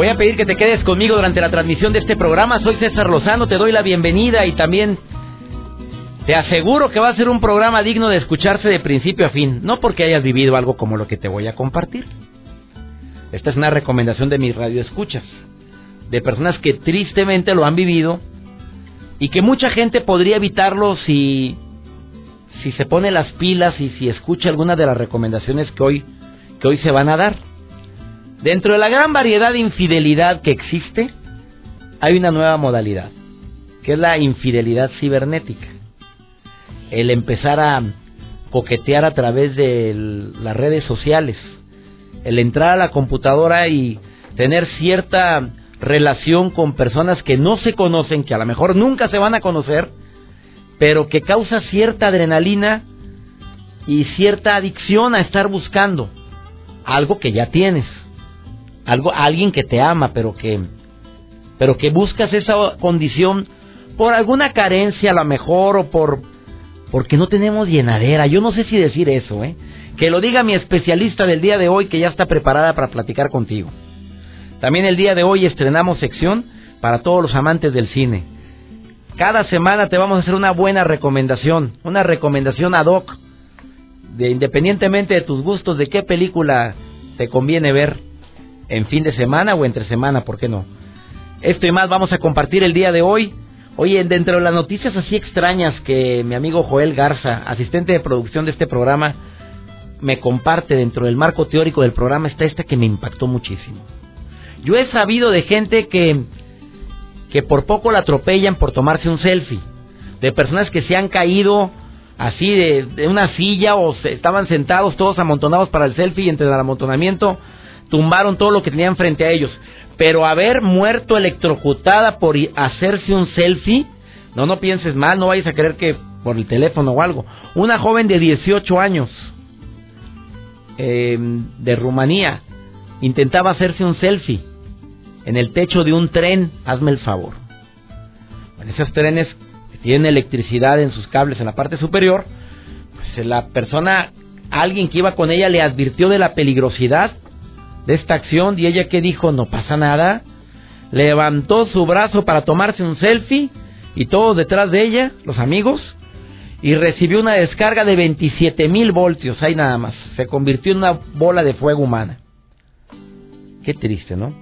Voy a pedir que te quedes conmigo durante la transmisión de este programa. Soy César Lozano, te doy la bienvenida y también te aseguro que va a ser un programa digno de escucharse de principio a fin, no porque hayas vivido algo como lo que te voy a compartir. Esta es una recomendación de mis radioescuchas, de personas que tristemente lo han vivido y que mucha gente podría evitarlo si si se pone las pilas y si escucha alguna de las recomendaciones que hoy que hoy se van a dar. Dentro de la gran variedad de infidelidad que existe, hay una nueva modalidad, que es la infidelidad cibernética. El empezar a coquetear a través de las redes sociales, el entrar a la computadora y tener cierta relación con personas que no se conocen, que a lo mejor nunca se van a conocer, pero que causa cierta adrenalina y cierta adicción a estar buscando algo que ya tienes algo alguien que te ama, pero que pero que buscas esa condición por alguna carencia a lo mejor o por porque no tenemos llenadera. Yo no sé si decir eso, ¿eh? Que lo diga mi especialista del día de hoy que ya está preparada para platicar contigo. También el día de hoy estrenamos sección para todos los amantes del cine. Cada semana te vamos a hacer una buena recomendación, una recomendación ad hoc, de independientemente de tus gustos, de qué película te conviene ver en fin de semana o entre semana, ¿por qué no? Esto y más vamos a compartir el día de hoy. Oye, dentro de las noticias así extrañas que mi amigo Joel Garza, asistente de producción de este programa, me comparte dentro del marco teórico del programa está esta que me impactó muchísimo. Yo he sabido de gente que que por poco la atropellan por tomarse un selfie, de personas que se han caído así de, de una silla o se, estaban sentados todos amontonados para el selfie y entre el amontonamiento tumbaron todo lo que tenían frente a ellos. Pero haber muerto electrocutada por hacerse un selfie, no, no pienses mal, no vayas a creer que por el teléfono o algo. Una joven de 18 años, em, de Rumanía, intentaba hacerse un selfie en el techo de un tren, hazme el favor. En esos trenes que tienen electricidad en sus cables en la parte superior, pues la persona, alguien que iba con ella le advirtió de la peligrosidad de esta acción y ella que dijo no pasa nada, levantó su brazo para tomarse un selfie y todos detrás de ella, los amigos, y recibió una descarga de 27 mil voltios, ahí nada más, se convirtió en una bola de fuego humana. Qué triste, ¿no?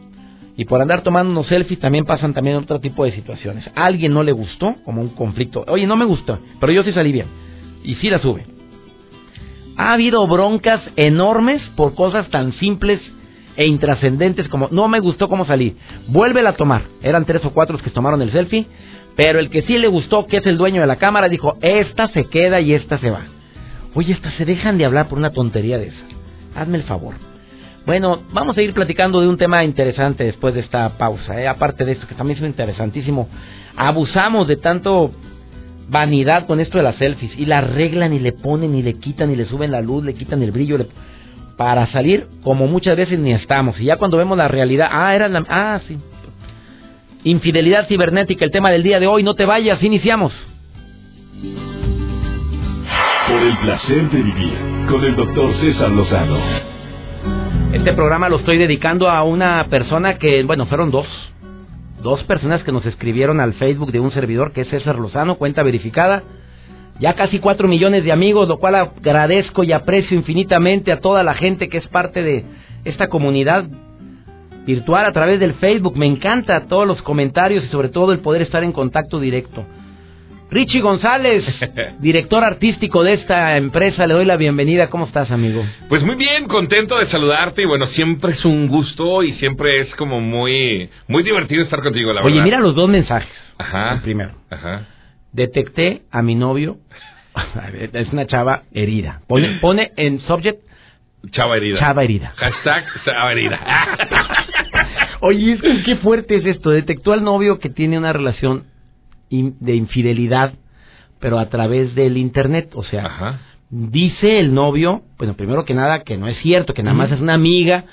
Y por andar tomando unos selfies también pasan también otro tipo de situaciones. Alguien no le gustó, como un conflicto. Oye, no me gustó, pero yo sí salí bien. Y sí la sube. Ha habido broncas enormes por cosas tan simples e intrascendentes como no me gustó cómo salí, vuélvela a tomar. Eran tres o cuatro los que tomaron el selfie, pero el que sí le gustó, que es el dueño de la cámara, dijo, esta se queda y esta se va. Oye, estas se dejan de hablar por una tontería de esa. Hazme el favor. Bueno, vamos a ir platicando de un tema interesante después de esta pausa. ¿eh? Aparte de esto, que también es interesantísimo. Abusamos de tanto vanidad con esto de las selfies. Y la arreglan y le ponen y le quitan y le suben la luz, le quitan el brillo. Le para salir como muchas veces ni estamos. Y ya cuando vemos la realidad, ah, era la, ah, sí. Infidelidad cibernética, el tema del día de hoy, no te vayas, iniciamos. Por el placer de vivir con el doctor César Lozano. Este programa lo estoy dedicando a una persona que, bueno, fueron dos. Dos personas que nos escribieron al Facebook de un servidor que es César Lozano, cuenta verificada ya casi cuatro millones de amigos, lo cual agradezco y aprecio infinitamente a toda la gente que es parte de esta comunidad virtual a través del Facebook. Me encanta todos los comentarios y sobre todo el poder estar en contacto directo. Richie González, director artístico de esta empresa, le doy la bienvenida. ¿Cómo estás, amigo? Pues muy bien, contento de saludarte y bueno, siempre es un gusto y siempre es como muy muy divertido estar contigo, la verdad. Oye, mira los dos mensajes. Ajá. primero. Ajá detecté a mi novio, es una chava herida. Pone, pone en subject Chava herida. Chava herida. Hashtag chava herida. Oye, es que qué fuerte es esto. Detectó al novio que tiene una relación in- de infidelidad, pero a través del internet. O sea, Ajá. dice el novio, bueno, primero que nada, que no es cierto, que nada más es una amiga,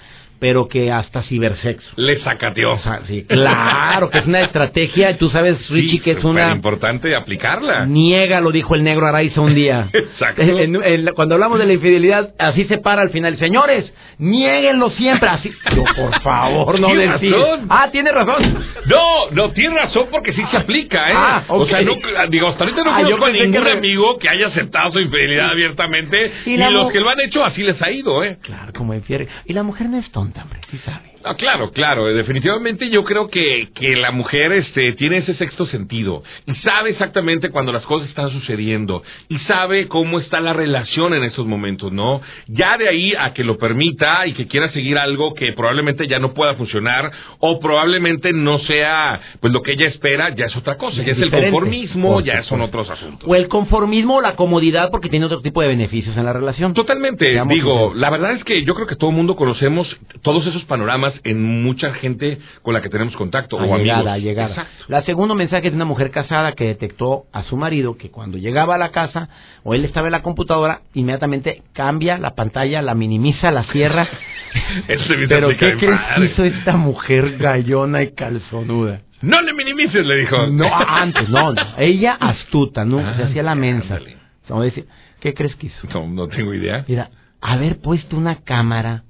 pero que hasta cibersexo. Le sacateó. O sea, sí, claro, que es una estrategia. y Tú sabes, Richie, que es una... importante aplicarla. Niega, lo dijo el negro Araiza un día. Exacto. En- en- cuando hablamos de la infidelidad, así se para al final. Señores, niéguenlo siempre. Así. Yo, por favor, no Tiene decir. razón. Ah, tiene razón. No, no, tiene razón porque sí se aplica, ¿eh? Ah, O ok. sea, no, digo, hasta ahorita no Ah, conozco a ningún que amigo que haya aceptado su infidelidad abiertamente. Y los mu- que lo han hecho así les ha ido, ¿eh? Claro, como infiere. Y la mujer no es tonta, hombre, sí sabe. Ah, claro, claro. Definitivamente yo creo que, que la mujer este, tiene ese sexto sentido y sabe exactamente cuando las cosas están sucediendo y sabe cómo está la relación en esos momentos, ¿no? Ya de ahí a que lo permita y que quiera seguir algo que probablemente ya no pueda funcionar o probablemente no sea pues lo que ella espera, ya es otra cosa. Ya es el conformismo, ya son otros asuntos. O el conformismo o la comodidad porque tiene otro tipo de beneficios en la relación. Totalmente, digo, la verdad es que yo creo que todo el mundo conocemos todos esos panoramas en mucha gente con la que tenemos contacto o amigos. allegada. Exacto. La segundo mensaje es de una mujer casada que detectó a su marido que cuando llegaba a la casa o él estaba en la computadora, inmediatamente cambia la pantalla, la minimiza, la cierra. Eso se me Pero ¿qué crees que hizo esta mujer gallona y calzonuda? No le minimices, le dijo. No, ah, antes, no, no. Ella astuta, ¿no? Ah, se hacía la mensa. Como decir, ¿qué crees que hizo? No, no tengo idea. Mira, haber puesto una cámara.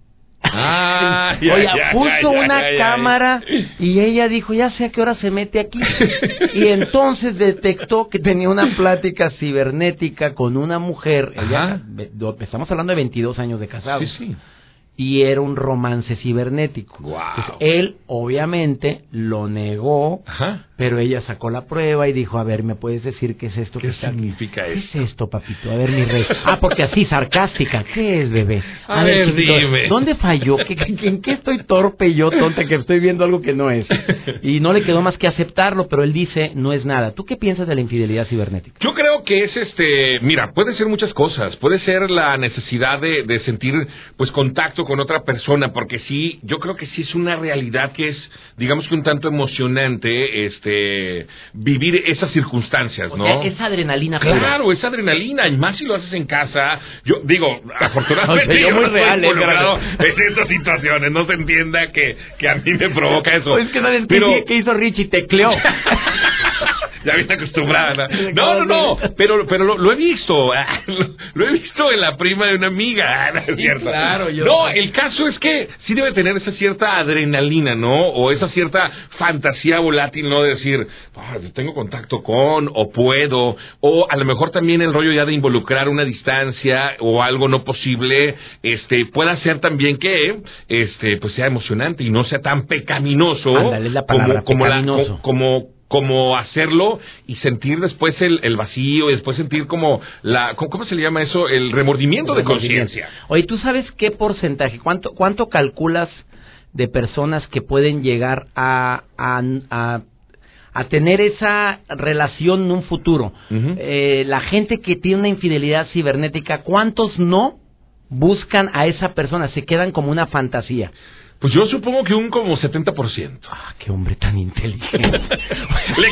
Ah, ya, Oye, ya, puso ya, una cámara y ella dijo, ya sé a qué hora se mete aquí. Y entonces detectó que tenía una plática cibernética con una mujer. Ella, estamos hablando de 22 años de casados. Sí, sí. Y era un romance cibernético. Entonces, él, obviamente, lo negó, Ajá. pero ella sacó la prueba y dijo, a ver, ¿me puedes decir qué es esto ¿Qué que significa ¿Qué esto? es esto, papito? A ver, mi rey. Ah, porque así, sarcástica. ¿Qué es, bebé? A ver, chiquito, dime. ¿Dónde falló? ¿Qué, qué- ¿En qué estoy torpe yo, tonta, que estoy viendo algo que no es? Y no le quedó más que aceptarlo, pero él dice, no es nada. ¿Tú qué piensas de la infidelidad cibernética? Yo creo que es este, mira, puede ser muchas cosas, puede ser la necesidad de, de sentir pues contacto con otra persona, porque sí, yo creo que sí es una realidad que es, digamos que un tanto emocionante, este, vivir esas circunstancias, O ¿no? sea, esa adrenalina pura. Claro, esa adrenalina, y más si lo haces en casa. Yo digo, afortunadamente O sea, yo yo muy no real, ¿eh? involucrado en estas situaciones, no se entienda que, que a mí me provoca eso. Es que sabes qué- Pero- qué hizo Richie, tecleó. ya vine acostumbrada. No, no, no, pero, pero lo, lo he visto. ah, Lo, he visto en la prima de una amiga. ah, No, es cierto. claro, yo- No, el caso es que sí debe tener esa cierta adrenalina, ¿no? O esa cierta fantasía volátil, ¿no? De decir, "Ah, tengo contacto con, o puedo, o a lo mejor también el rollo ya de involucrar una distancia o algo no posible, este, pueda hacer también que, este, pues sea emocionante y no sea tan pecaminoso. Ándale, la palabra, como, la- pecaminoso. como como hacerlo y sentir después el, el vacío y después sentir como la ¿cómo, cómo se le llama eso? el remordimiento de conciencia. Oye, ¿tú sabes qué porcentaje, cuánto, cuánto calculas de personas que pueden llegar a, a, a, a tener esa relación en un futuro? Eh, la gente que tiene una infidelidad cibernética, ¿cuántos no buscan a esa persona? Se quedan como una fantasía. Pues yo supongo que un como 70%. Ah, qué hombre tan inteligente. Le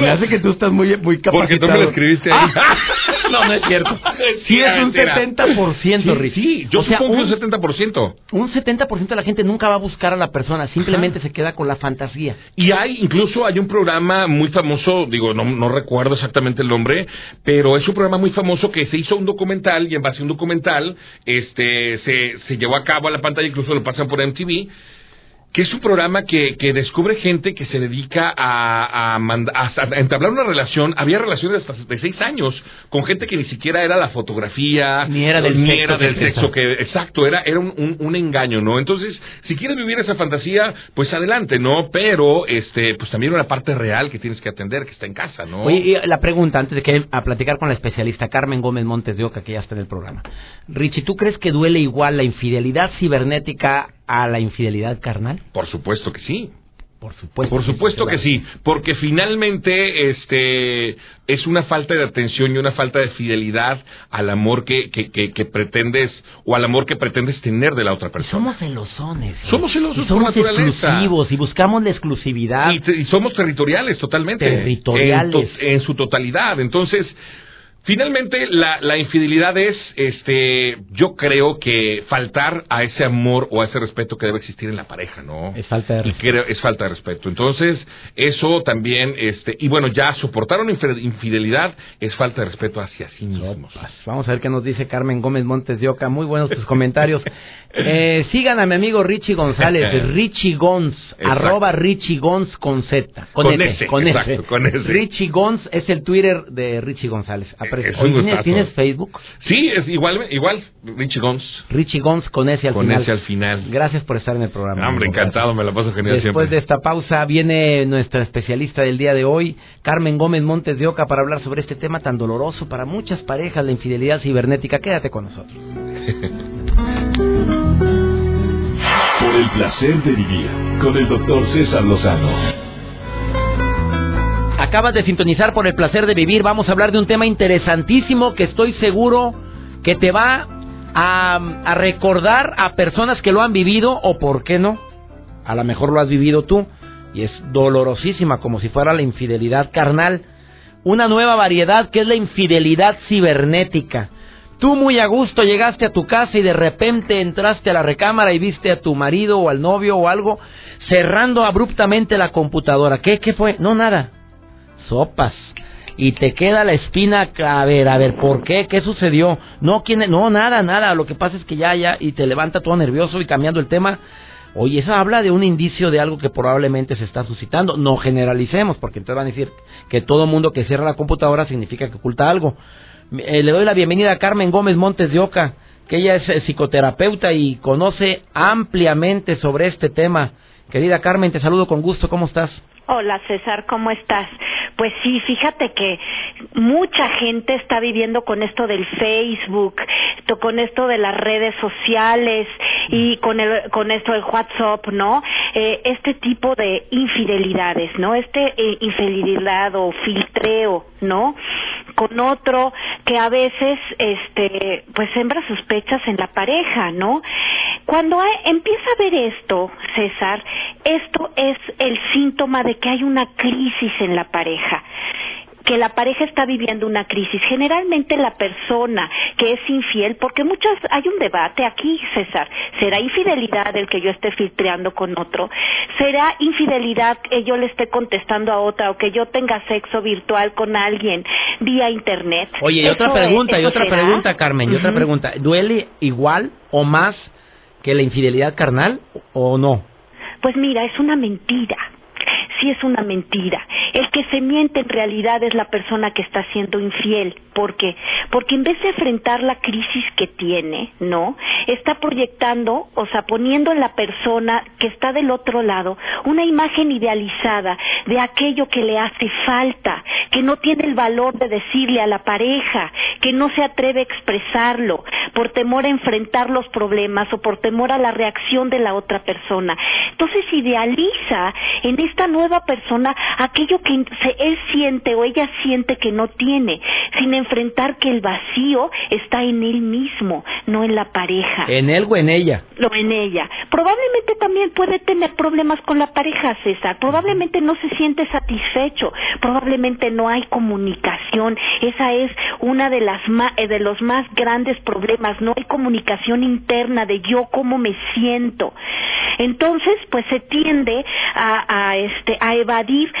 me hace que tú estás muy, muy capacitado. Porque tú me lo escribiste ahí. Ah, no, no es cierto. Sí es un Mentira. 70%, Sí, Rick. sí, yo o sea, supongo que un, un 70%. un 70% de la gente nunca va a buscar a la persona, simplemente se queda con la fantasía. Y hay, incluso hay un programa muy famoso, digo, no, no recuerdo exactamente el nombre, pero es un programa muy famoso que se hizo un documental y en base a un documental, este, se, se llevó a cabo a la pantalla, incluso lo pasan por MTV, que es un programa que, que descubre gente que se dedica a, a, manda- a- a entablar una relación. Había relaciones hasta de seis años con gente que ni siquiera era la fotografía, Ni era del ni sexo era del sexo que, exacto, era, era un, un- un engaño, ¿no? Entonces, si quieres vivir esa fantasía, pues adelante, ¿no? Pero, este, pues también una parte real que tienes que atender, que está en casa, ¿no? Oye, y la pregunta, antes de que a platicar con la especialista Carmen Gómez Montes de Oca, que ya está en el programa. Richie, ¿tú crees que duele igual la infidelidad cibernética a la infidelidad carnal? Por supuesto que sí. Por supuesto. Por supuesto que sí, porque finalmente este es una falta de atención y una falta de fidelidad al amor que, que, que, pretendes o al amor que pretendes tener de la otra persona. somos celosones. ¿eh? Somos celosos somos por naturaleza. exclusivos y buscamos la exclusividad. Y, somos territoriales totalmente. Territoriales. en su totalidad. Entonces, Finalmente, la, la, infidelidad es, este, yo creo que faltar a ese amor o a ese respeto que debe existir en la pareja, ¿no? Es falta de respeto. es falta de respeto. Entonces, eso también, este, y bueno, ya soportar una infidelidad es falta de respeto hacia sí mismos. Vamos a ver qué nos dice Carmen Gómez Montes de Oca. Muy buenos tus comentarios. eh, sigan a mi amigo Richie González, Richie Gons, arroba Richie Gons con Z. Con, con S, con exacto, Con S. Richie Gons es el Twitter de Richie González. ¿tienes, Facebook? Sí, es igual, igual, Richie Gons. Richie Gons con ese al con final. ese al final. Gracias por estar en el programa. hombre, encantado, me la paso genial Después de esta pausa viene nuestra especialista del día de hoy, Carmen Gómez Montes de Oca, para hablar sobre este tema tan doloroso para muchas parejas, la infidelidad cibernética. Quédate con nosotros. el placer de vivir con el doctor César Lozano. Acabas de sintonizar por el placer de vivir. Vamos a hablar de un tema interesantísimo que estoy seguro que te va a, recordar a personas que lo han vivido o por qué no. A lo mejor lo has vivido tú y es dolorosísima como si fuera la infidelidad carnal. Una nueva variedad que es la infidelidad cibernética. Tú muy a gusto llegaste a tu casa y de repente entraste a la recámara y viste a tu marido o al novio o algo cerrando abruptamente la computadora. ¿Qué, qué fue? No, nada sopas. Y te queda la espina, a ver, a ver, ¿por qué? ¿Qué sucedió? No, ¿quién? No, nada, nada. Lo que pasa es que ya, ya, y te levanta todo nervioso y cambiando el tema. Oye, eso habla de un indicio de algo que probablemente se está suscitando. No generalicemos, porque entonces van a decir que todo mundo que cierra la computadora significa que oculta algo. Eh, le doy la bienvenida a Carmen Gómez Montes de Oca, que ella es eh, psicoterapeuta y conoce ampliamente sobre este tema. Querida Carmen, te saludo con gusto. ¿Cómo estás? Hola César, ¿cómo estás? Pues sí, fíjate que mucha gente está viviendo con esto del Facebook, con esto de las redes sociales y con, el, con esto del WhatsApp, ¿no? Eh, este tipo de infidelidades, ¿no? Este eh, infidelidad o filtreo, ¿no? Con otro que a veces, este, pues sembra sospechas en la pareja, ¿no? Cuando empieza a ver esto, César, esto es el síntoma de que hay una crisis en la pareja que la pareja está viviendo una crisis. Generalmente la persona que es infiel, porque muchas hay un debate aquí, César, ¿será infidelidad el que yo esté filtreando con otro? ¿Será infidelidad que yo le esté contestando a otra o que yo tenga sexo virtual con alguien vía internet? Oye, y otra pregunta, y otra pregunta, Carmen, y otra pregunta, ¿duele igual o más que la infidelidad carnal o no? Pues mira, es una mentira sí es una mentira. El que se miente en realidad es la persona que está siendo infiel. ¿Por qué? Porque en vez de enfrentar la crisis que tiene, ¿no? Está proyectando, o sea, poniendo en la persona que está del otro lado una imagen idealizada de aquello que le hace falta, que no tiene el valor de decirle a la pareja, que no se atreve a expresarlo por temor a enfrentar los problemas o por temor a la reacción de la otra persona. Entonces idealiza en esta nueva nueva persona aquello que él siente o ella siente que no tiene, sin enfrentar que el vacío está en él mismo, no en la pareja. ¿En él o en ella? No, en ella. Probablemente también puede tener problemas con la pareja, César. Probablemente no se siente satisfecho. Probablemente no hay comunicación. Esa es una de las eh, de los más grandes problemas. No hay comunicación interna de yo cómo me siento. Entonces, pues se tiende a, a este a evadir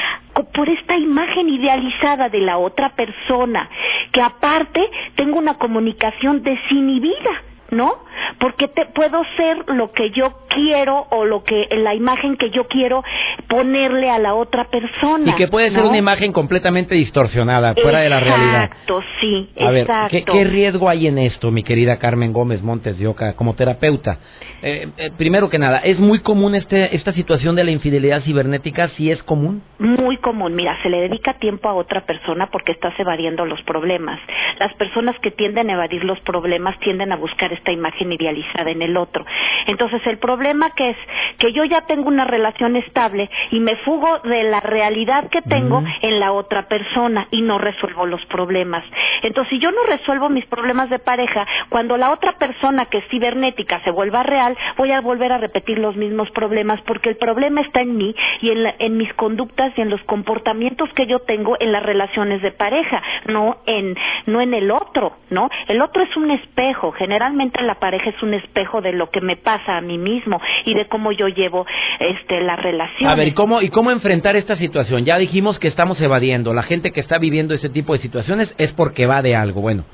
por esta imagen idealizada de la otra persona, que aparte tengo una comunicación desinhibida, ¿no? Porque te, puedo ser lo que yo quiero o lo que la imagen que yo quiero ponerle a la otra persona. Y que puede ser una imagen completamente distorsionada, fuera de la realidad. Exacto, sí. A ver, ¿qué, riesgo hay en esto, mi querida Carmen Gómez Montes de Oca, como terapeuta? Eh, eh, primero que nada, ¿es muy común este, esta situación de la infidelidad cibernética? ¿Sí es común? Muy común. Mira, se le dedica tiempo a otra persona porque estás evadiendo los problemas. Las personas que tienden a evadir los problemas tienden a buscar esta imagen imagen idealizada en el otro. Entonces el problema que es que yo ya tengo una relación estable y me fugo de la realidad que tengo en la otra persona y no resuelvo los problemas. Entonces si yo no resuelvo mis problemas de pareja, cuando la otra persona que es cibernética se vuelva real, voy a volver a repetir los mismos problemas porque el problema está en mí y en, en mis conductas y en los comportamientos que yo tengo en las relaciones de pareja, no en no en el otro, ¿no? El otro es un espejo, generalmente la pareja es un espejo de lo que me pasa a mí mismo y de cómo yo llevo este la relación. A ver, ¿y cómo y cómo enfrentar esta situación? Ya dijimos que estamos evadiendo, la gente que está viviendo ese tipo de situaciones es porque va de algo. Bueno,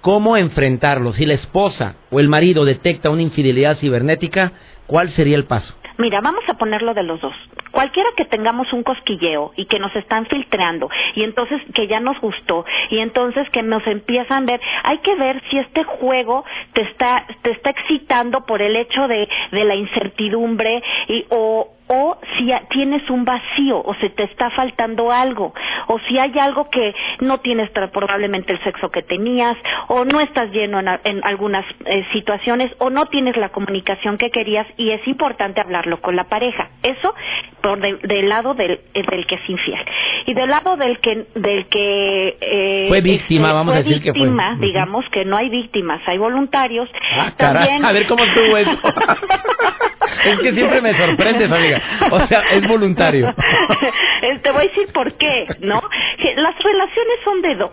¿cómo enfrentarlo? Si la esposa o el marido detecta una infidelidad cibernética, ¿cuál sería el paso? Mira, vamos a ponerlo de los dos. Cualquiera que tengamos un cosquilleo y que nos están filtrando y entonces que ya nos gustó y entonces que nos empiezan a ver, hay que ver si este juego te está te está excitando por el hecho de de la incertidumbre y o o si tienes un vacío o se te está faltando algo o si hay algo que no tienes probablemente el sexo que tenías o no estás lleno en, algunas eh, situaciones o no tienes la comunicación que querías y es importante hablarlo con la pareja. Eso por del lado del, eh, del, que es infiel. Y del lado del que del que eh, fue víctima este, vamos a decir que fue. digamos que no hay víctimas hay voluntarios. Ah, también a ver cómo estuvo eso es que siempre me sorprendes amiga o sea, es voluntario. Te voy a decir por qué, ¿no? Las relaciones son de dos.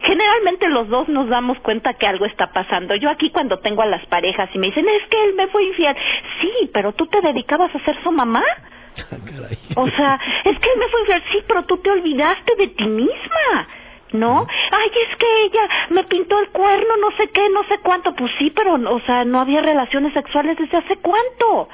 Generalmente los dos nos damos cuenta que algo está pasando. Yo aquí cuando tengo a las parejas y me dicen, es que él me fue infiel. Sí, pero tú te dedicabas a ser su mamá. o sea, es que él me fue infiel. Sí, pero tú te olvidaste de ti misma. ¿No? Ay, es que ella me pintó el cuerno, no sé qué, no sé cuánto. Pues sí, pero, o sea, no había relaciones sexuales desde hace cuánto.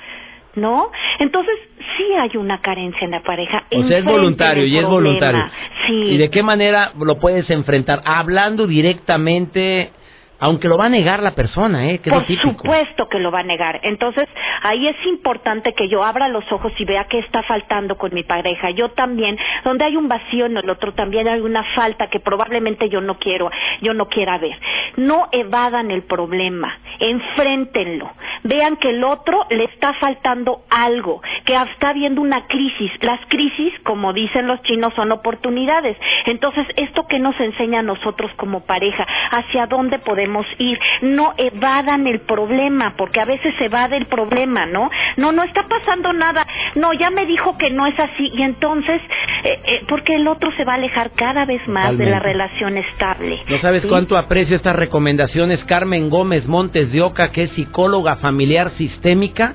¿no? Entonces, sí hay una carencia en la pareja. O sea, es voluntario y es voluntario. Sí. ¿Y de qué manera lo puedes enfrentar? Hablando directamente aunque lo va a negar la persona, ¿eh? Por supuesto que lo va a negar. Entonces, ahí es importante que yo abra los ojos y vea qué está faltando con mi pareja. Yo también, donde hay un vacío en el otro, también hay una falta que probablemente yo no quiero, yo no quiera ver. No evadan el problema, enfréntenlo. Vean que el otro le está faltando algo, que está habiendo una crisis. Las crisis, como dicen los chinos, son oportunidades. Entonces, esto que nos enseña a nosotros como pareja, hacia dónde podemos ir. No evadan el problema, porque a veces se evade el problema, ¿no? No, no está pasando nada. No, ya me dijo que no es así. Y entonces, eh, eh, porque el otro se va a alejar cada vez más de la relación estable. No sabes cuánto aprecio estas recomendaciones. Carmen Gómez Montes de Oca, que es psicóloga familiar sistémica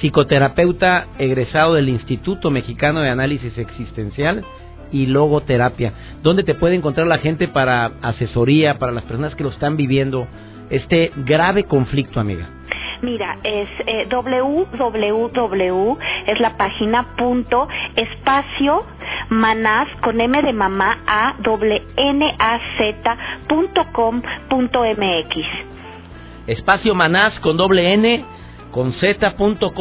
psicoterapeuta egresado del Instituto Mexicano de Análisis Existencial y logoterapia. ¿Dónde te puede encontrar la gente para asesoría, para las personas que lo están viviendo, este grave conflicto, amiga? Mira, es eh, www, es la página punto espacio manaz con m de mamá a doble n a z punto com punto mx. Espacio manaz con doble n con z.com.mx.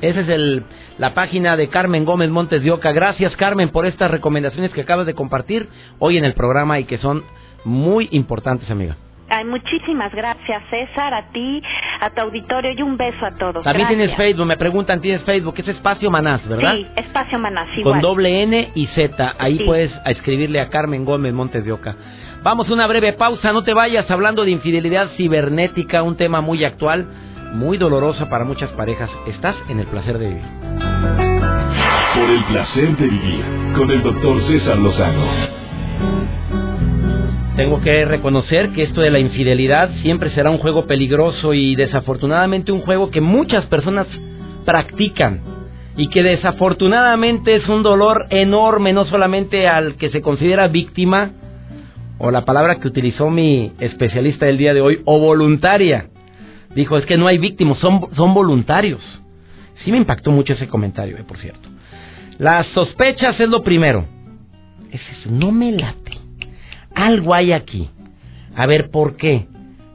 Esa es el, la página de Carmen Gómez Montes de Oca. Gracias, Carmen, por estas recomendaciones que acabas de compartir hoy en el programa y que son muy importantes, amiga. Ay, muchísimas gracias, César, a ti, a tu auditorio y un beso a todos. También tienes Facebook, me preguntan, tienes Facebook, es Espacio Manás, ¿verdad? Sí, Espacio Manás, igual. Con doble N y Z, ahí puedes escribirle a Carmen Gómez Montes de Oca. Vamos a una breve pausa, no te vayas hablando de infidelidad cibernética, un tema muy actual, muy doloroso para muchas parejas. Estás en el placer de vivir. Por el placer de vivir, con el doctor César Lozano. Tengo que reconocer que esto de la infidelidad siempre será un juego peligroso y desafortunadamente un juego que muchas personas practican y que desafortunadamente es un dolor enorme no solamente al que se considera víctima, o la palabra que utilizó mi especialista del día de hoy, o voluntaria. Dijo, es que no hay víctimas, son, son voluntarios. Sí me impactó mucho ese comentario, eh, por cierto. Las sospechas es lo primero. Es eso, no me late. Algo hay aquí. A ver, ¿por qué?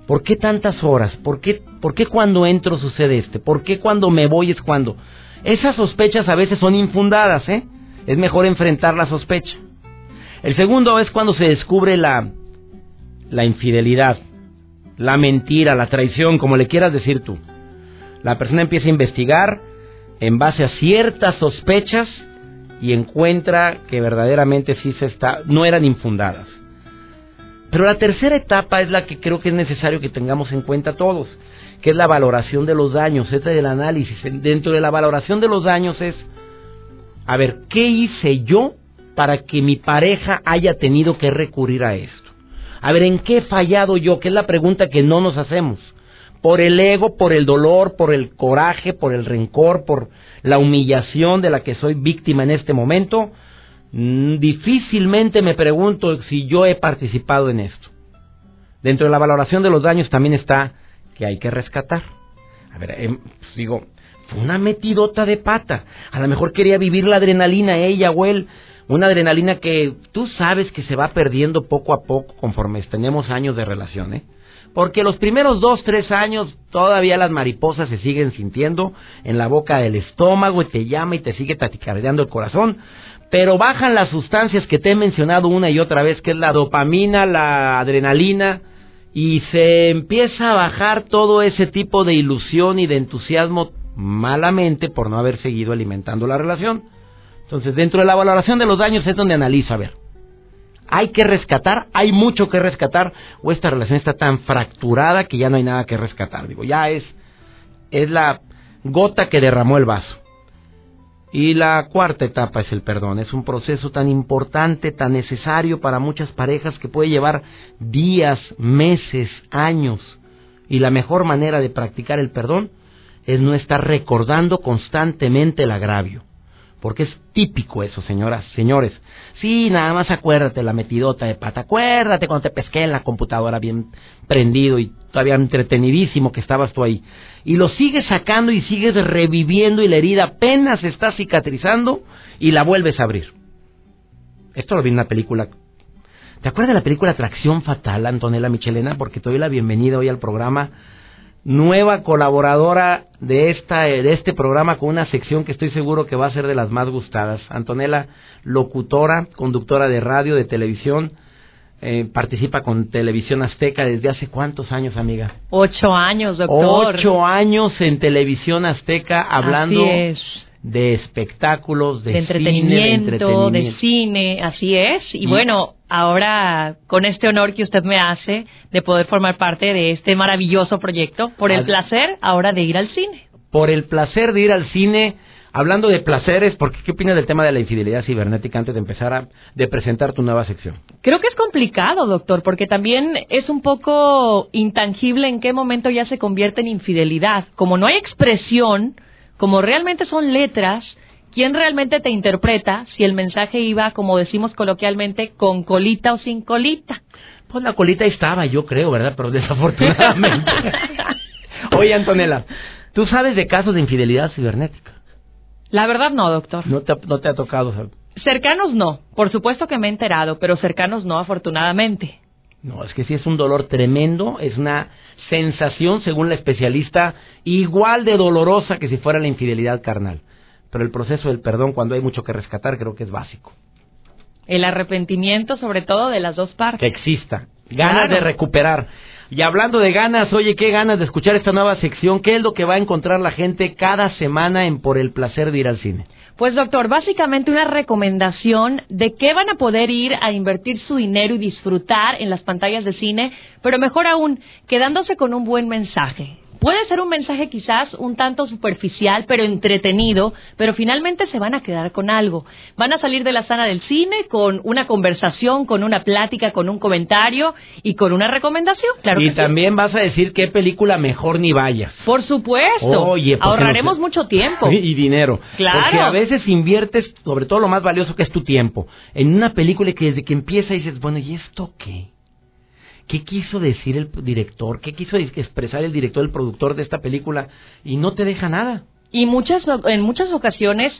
¿Por qué tantas horas? ¿Por qué, ¿Por qué cuando entro sucede este? ¿Por qué cuando me voy es cuando? Esas sospechas a veces son infundadas, ¿eh? Es mejor enfrentar la sospecha. El segundo es cuando se descubre la, la infidelidad. la mentira, la traición, como le quieras decir tú. La persona empieza a investigar en base a ciertas sospechas y encuentra que verdaderamente sí se está, no eran infundadas. Pero la tercera etapa es la que creo que es necesario que tengamos en cuenta todos, que es la valoración de los daños, este del análisis. Dentro de la valoración de los daños es, a ver, ¿qué hice yo para que mi pareja haya tenido que recurrir a esto? A ver, ¿en qué he fallado yo? Que es la pregunta que no nos hacemos. Por el ego, por el dolor, por el coraje, por el rencor, por la humillación de la que soy víctima en este momento, mm, difícilmente me pregunto si yo he participado en esto. Dentro de la valoración de los daños también está que hay que rescatar. A ver, em, pues digo, fue una metidota de pata. A lo mejor quería vivir la adrenalina ella o él, una adrenalina que tú sabes que se va perdiendo poco a poco conforme tenemos años de relación, ¿eh? Porque los primeros dos, tres años todavía las mariposas se siguen sintiendo en la boca del estómago y te llama y te sigue taticardeando el corazón. Pero bajan las sustancias que te he mencionado una y otra vez, que es la dopamina, la adrenalina, y se empieza a bajar todo ese tipo de ilusión y de entusiasmo malamente por no haber seguido alimentando la relación. Entonces, dentro de la valoración de los daños es donde analiza, a ver, hay que rescatar, hay mucho que rescatar, o esta relación está tan fracturada que ya no hay nada que rescatar. Digo, ya es, es la gota que derramó el vaso. Y la cuarta etapa es el perdón. Es un proceso tan importante, tan necesario para muchas parejas que puede llevar días, meses, años. Y la mejor manera de practicar el perdón es no estar recordando constantemente el agravio. Porque es típico eso, señoras, señores. Sí, nada más acuérdate la metidota de pata. Acuérdate cuando te pesqué en la computadora bien prendido y todavía entretenidísimo que estabas tú ahí. Y lo sigues sacando y sigues reviviendo y la herida apenas está cicatrizando y la vuelves a abrir. Esto lo vi en una película. ¿Te acuerdas de la película Atracción Fatal, Antonella Michelena? Porque te doy la bienvenida hoy al programa nueva colaboradora de esta de este programa con una sección que estoy seguro que va a ser de las más gustadas. Antonella, locutora, conductora de radio, de televisión, eh, participa con Televisión Azteca desde hace cuántos años, amiga? Ocho años, doctor. Ocho años en Televisión Azteca hablando de espectáculos, de, entretenimiento, de, cine, así es. Y, bueno, ahora con este honor que usted me hace de poder formar parte de este maravilloso proyecto, por el placer ahora de ir al cine. Por el placer de ir al cine, hablando de placeres, porque ¿qué opinas del tema de la infidelidad cibernética antes de empezar a de presentar tu nueva sección? Creo que es complicado, doctor, porque también es un poco intangible en qué momento ya se convierte en infidelidad. Como no hay expresión, como realmente son letras, ¿quién realmente te interpreta si el mensaje iba, como decimos coloquialmente, con colita o sin colita? Pues la colita estaba, yo creo, ¿verdad? Pero desafortunadamente. Oye, Antonella, ¿tú sabes de casos de infidelidad cibernética? La verdad no, doctor. No te, no te ha tocado. Cercanos no, por supuesto que me he enterado, pero cercanos no, afortunadamente. No, es que sí es un dolor tremendo, es una sensación, según la especialista, igual de dolorosa que si fuera la infidelidad carnal. Pero el proceso del perdón, cuando hay mucho que rescatar, creo que es básico. El arrepentimiento, sobre todo, de las dos partes. Que exista. Ganas de recuperar. Y hablando de ganas, oye, qué ganas de escuchar esta nueva sección. ¿Qué es lo que va a encontrar la gente cada semana en Por el placer de ir al cine? Pues doctor, básicamente una recomendación de qué van a poder ir a invertir su dinero y disfrutar en las pantallas de cine, pero mejor aún, quedándose con un buen mensaje. Puede ser un mensaje quizás un tanto superficial, pero entretenido, pero finalmente se van a quedar con algo. Van a salir de la sala del cine con una conversación, con una plática, con un comentario y con una recomendación. Claro y también vas a decir qué película mejor ni vayas. Por supuesto. Oye, ahorraremos mucho tiempo. Y dinero. Claro. Porque a veces inviertes, sobre todo lo más valioso que es tu tiempo, en una película que desde que empieza dices, bueno, ¿y esto qué? ¿Qué quiso decir el director? ¿Qué quiso expresar el director, el productor de esta película? Y no te deja nada. Y muchas, en muchas ocasiones,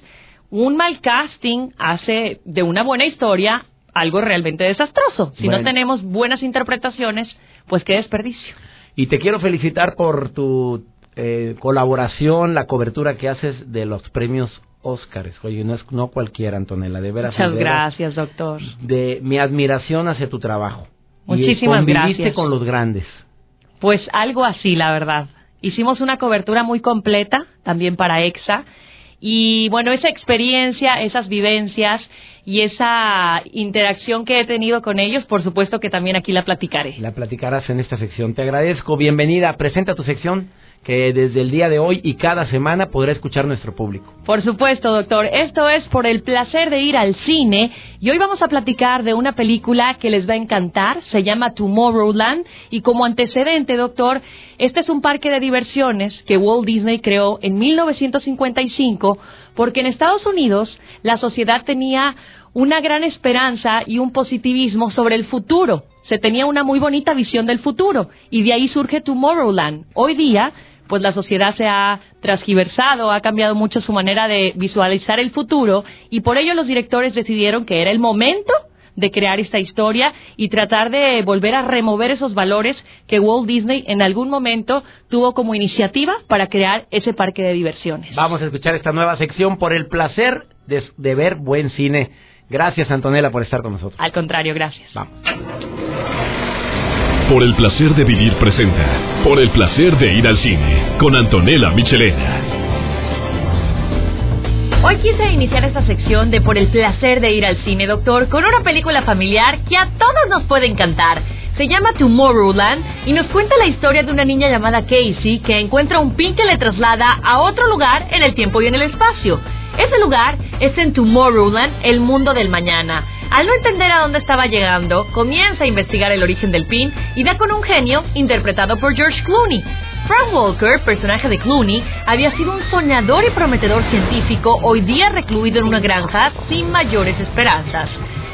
un mal casting hace de una buena historia algo realmente desastroso. Si no tenemos buenas interpretaciones, pues qué desperdicio. Y te quiero felicitar por tu eh, colaboración, la cobertura que haces de los premios Óscares. Oye, no es no cualquiera, Antonella, de veras. Muchas gracias, doctor. De mi admiración hacia tu trabajo. Muchísimas y gracias. con los grandes. Pues algo así, la verdad. Hicimos una cobertura muy completa también para EXA y bueno, esa experiencia, esas vivencias y esa interacción que he tenido con ellos, por supuesto que también aquí la platicaré. La platicarás en esta sección. Te agradezco. Bienvenida. Presenta tu sección que desde el día de hoy y cada semana podrá escuchar nuestro público. Por supuesto, doctor. Esto es por el placer de ir al cine y hoy vamos a platicar de una película que les va a encantar. Se llama Tomorrowland y como antecedente, doctor, este es un parque de diversiones que Walt Disney creó en 1955 porque en Estados Unidos la sociedad tenía una gran esperanza y un positivismo sobre el futuro. Se tenía una muy bonita visión del futuro y de ahí surge Tomorrowland. Hoy día pues la sociedad se ha transgiversado, ha cambiado mucho su manera de visualizar el futuro y por ello los directores decidieron que era el momento de crear esta historia y tratar de volver a remover esos valores que Walt Disney en algún momento tuvo como iniciativa para crear ese parque de diversiones. Vamos a escuchar esta nueva sección por el placer de, de ver buen cine. Gracias, Antonella, por estar con nosotros. Al contrario, gracias. Vamos. Por el placer de vivir presenta. Por el placer de ir al cine. Con Antonella Michelena. Hoy quise iniciar esta sección de Por el placer de ir al cine, doctor, con una película familiar que a todos nos puede encantar. Se llama Tomorrowland y nos cuenta la historia de una niña llamada Casey que encuentra un pin que le traslada a otro lugar en el tiempo y en el espacio. Ese lugar es en Tomorrowland, el mundo del mañana. Al no entender a dónde estaba llegando, comienza a investigar el origen del pin y da con un genio interpretado por George Clooney. Frank Walker, personaje de Clooney, había sido un soñador y prometedor científico, hoy día recluido en una granja sin mayores esperanzas.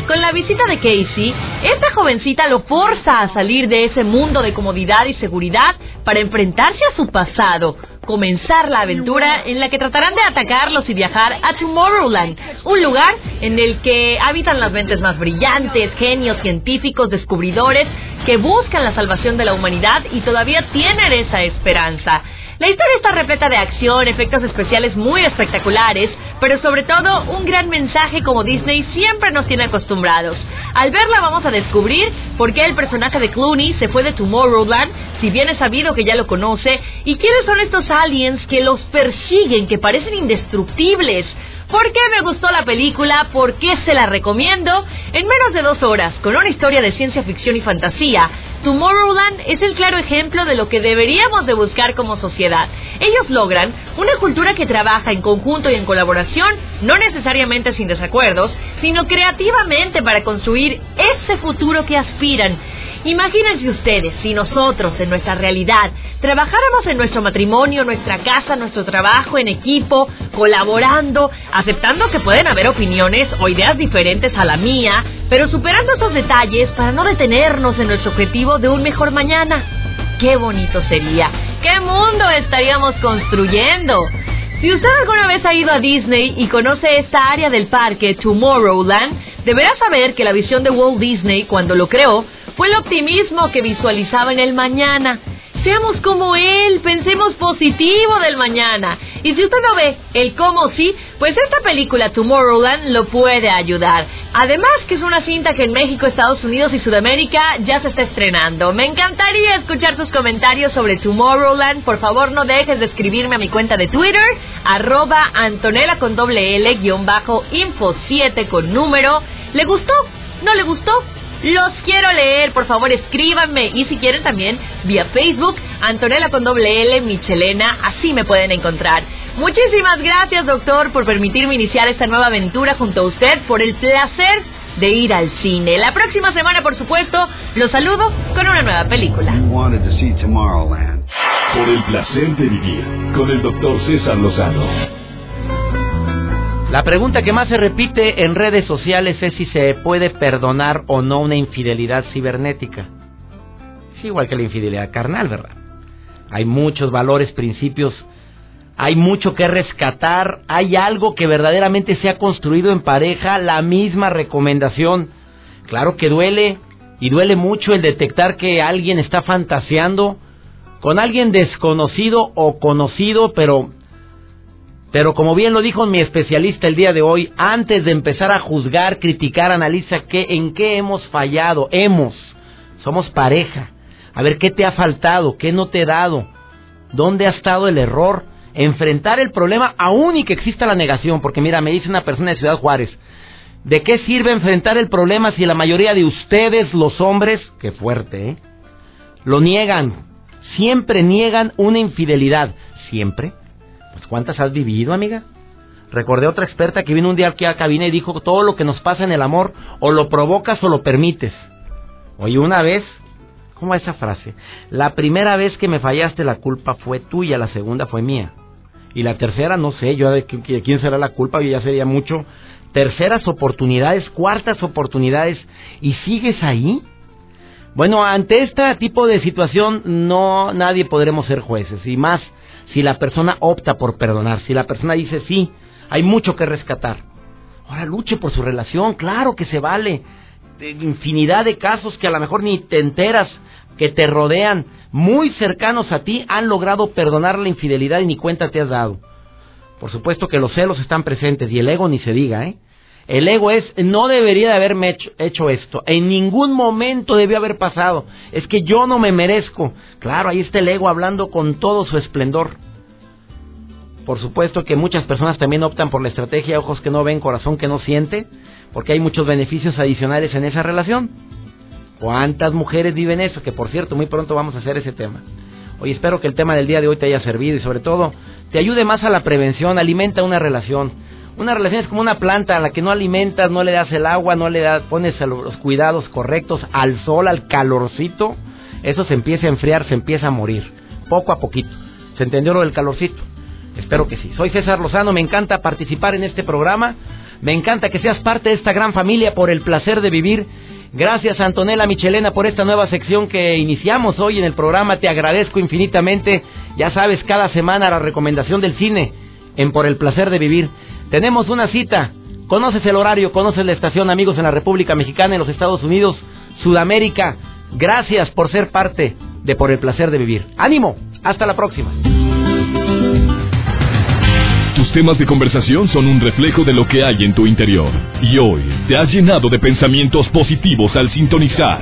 Con la visita de Casey, esta jovencita lo forza a salir de ese mundo de comodidad y seguridad para enfrentarse a su pasado, comenzar la aventura en la que tratarán de atacarlos y viajar a Tomorrowland, un lugar en el que habitan las mentes más brillantes, genios, científicos, descubridores que buscan la salvación de la humanidad y todavía tienen esa esperanza. La historia está repleta de acción, efectos especiales muy espectaculares, pero sobre todo un gran mensaje como Disney siempre nos tiene acostumbrados. Al verla vamos a descubrir por qué el personaje de Clooney se fue de Tomorrowland, si bien es sabido que ya lo conoce, y quiénes son estos aliens que los persiguen, que parecen indestructibles. ¿Por qué me gustó la película? ¿Por qué se la recomiendo? En menos de dos horas, con una historia de ciencia ficción y fantasía, Tomorrowland es el claro ejemplo de lo que deberíamos de buscar como sociedad. Ellos logran una cultura que trabaja en conjunto y en colaboración, no necesariamente sin desacuerdos, sino creativamente para construir ese futuro que aspiran. Imagínense ustedes si nosotros en nuestra realidad trabajáramos en nuestro matrimonio, nuestra casa, nuestro trabajo en equipo, colaborando, aceptando que pueden haber opiniones o ideas diferentes a la mía, pero superando esos detalles para no detenernos en nuestro objetivo de un mejor mañana. ¡Qué bonito sería! ¿Qué mundo estaríamos construyendo? Si usted alguna vez ha ido a Disney y conoce esta área del parque, Tomorrowland, deberá saber que la visión de Walt Disney cuando lo creó fue el optimismo que visualizaba en el mañana. Seamos como él, pensemos positivo del mañana. Y si usted no ve el cómo sí, pues esta película Tomorrowland lo puede ayudar. Además que es una cinta que en México, Estados Unidos y Sudamérica ya se está estrenando. Me encantaría escuchar tus comentarios sobre Tomorrowland. Por favor, no dejes de escribirme a mi cuenta de Twitter, arroba Antonella con doble L, guion bajo, info 7 con número. ¿Le gustó? ¿No le gustó? Los quiero leer, por favor escríbanme y si quieren también vía Facebook, Antonella con doble L, Michelena, así me pueden encontrar. Muchísimas gracias doctor por permitirme iniciar esta nueva aventura junto a usted, por el placer de ir al cine. La próxima semana, por supuesto, los saludo con una nueva película. Por el placer de vivir con el doctor César Lozano. La pregunta que más se repite en redes sociales es si se puede perdonar o no una infidelidad cibernética. Es igual que la infidelidad carnal, ¿verdad? Hay muchos valores, principios, hay mucho que rescatar, hay algo que verdaderamente se ha construido en pareja, la misma recomendación. Claro que duele, y duele mucho el detectar que alguien está fantaseando con alguien desconocido o conocido, pero pero como bien lo dijo mi especialista el día de hoy, antes de empezar a juzgar, criticar, analiza qué, en qué hemos fallado. Hemos. Somos pareja. A ver qué te ha faltado, qué no te he dado, dónde ha estado el error. Enfrentar el problema aún y que exista la negación, porque mira, me dice una persona de Ciudad Juárez, ¿de qué sirve enfrentar el problema si la mayoría de ustedes, los hombres, qué fuerte, ¿eh? Lo niegan, siempre niegan una infidelidad, siempre. ¿Cuántas has vivido, amiga? Recordé otra experta que vino un día aquí a la cabina y dijo, todo lo que nos pasa en el amor, o lo provocas o lo permites. Oye, una vez ¿Cómo esa frase? La primera vez que me fallaste la culpa fue tuya, la segunda fue mía. Y la tercera, no sé, yo de quién será la culpa, yo ya sería mucho. Terceras oportunidades, cuartas oportunidades, ¿y sigues ahí? Bueno, ante este tipo de situación no nadie podremos ser jueces, y más si la persona opta por perdonar, si la persona dice sí, hay mucho que rescatar. Ahora luche por su relación, claro que se vale, infinidad de casos que a lo mejor ni te enteras, que te rodean, muy cercanos a ti, han logrado perdonar la infidelidad y ni cuenta te has dado. Por supuesto que los celos están presentes y el ego ni se diga, ¿eh? El ego es, no debería de haberme hecho, hecho, esto, en ningún momento debió haber pasado, es que yo no me merezco. Claro, ahí está el ego hablando con todo su esplendor. Por supuesto que muchas personas también optan por la estrategia ojos que no ven, corazón que no siente, porque hay muchos beneficios adicionales en esa relación. ¿Cuántas mujeres viven eso? Que por cierto, muy pronto vamos a hacer ese tema. Hoy espero que el tema del día de hoy te haya servido y sobre todo te ayude más a la prevención, alimenta una relación. Una relación es como una planta a la que no alimentas, no le das el agua, no le das, pones los cuidados correctos al sol, al calorcito, eso se empieza a enfriar, se empieza a morir, poco a poquito. ¿Se entendió lo del calorcito? Espero que sí. Soy César Lozano, me encanta participar en este programa. Me encanta que seas parte de esta gran familia por el placer de vivir. Gracias Antonella Michelena por esta nueva sección que iniciamos hoy en el programa. Te agradezco infinitamente. Ya sabes, cada semana la recomendación del cine en Por el placer de vivir. Tenemos una cita. Conoces el horario, conoces la estación, amigos en la República Mexicana, en los Estados Unidos, Sudamérica. Gracias por ser parte de Por el placer de vivir. Ánimo. Hasta la próxima. Tus temas de conversación son un reflejo de lo que hay en tu interior. Y hoy te has llenado de pensamientos positivos al sintonizar.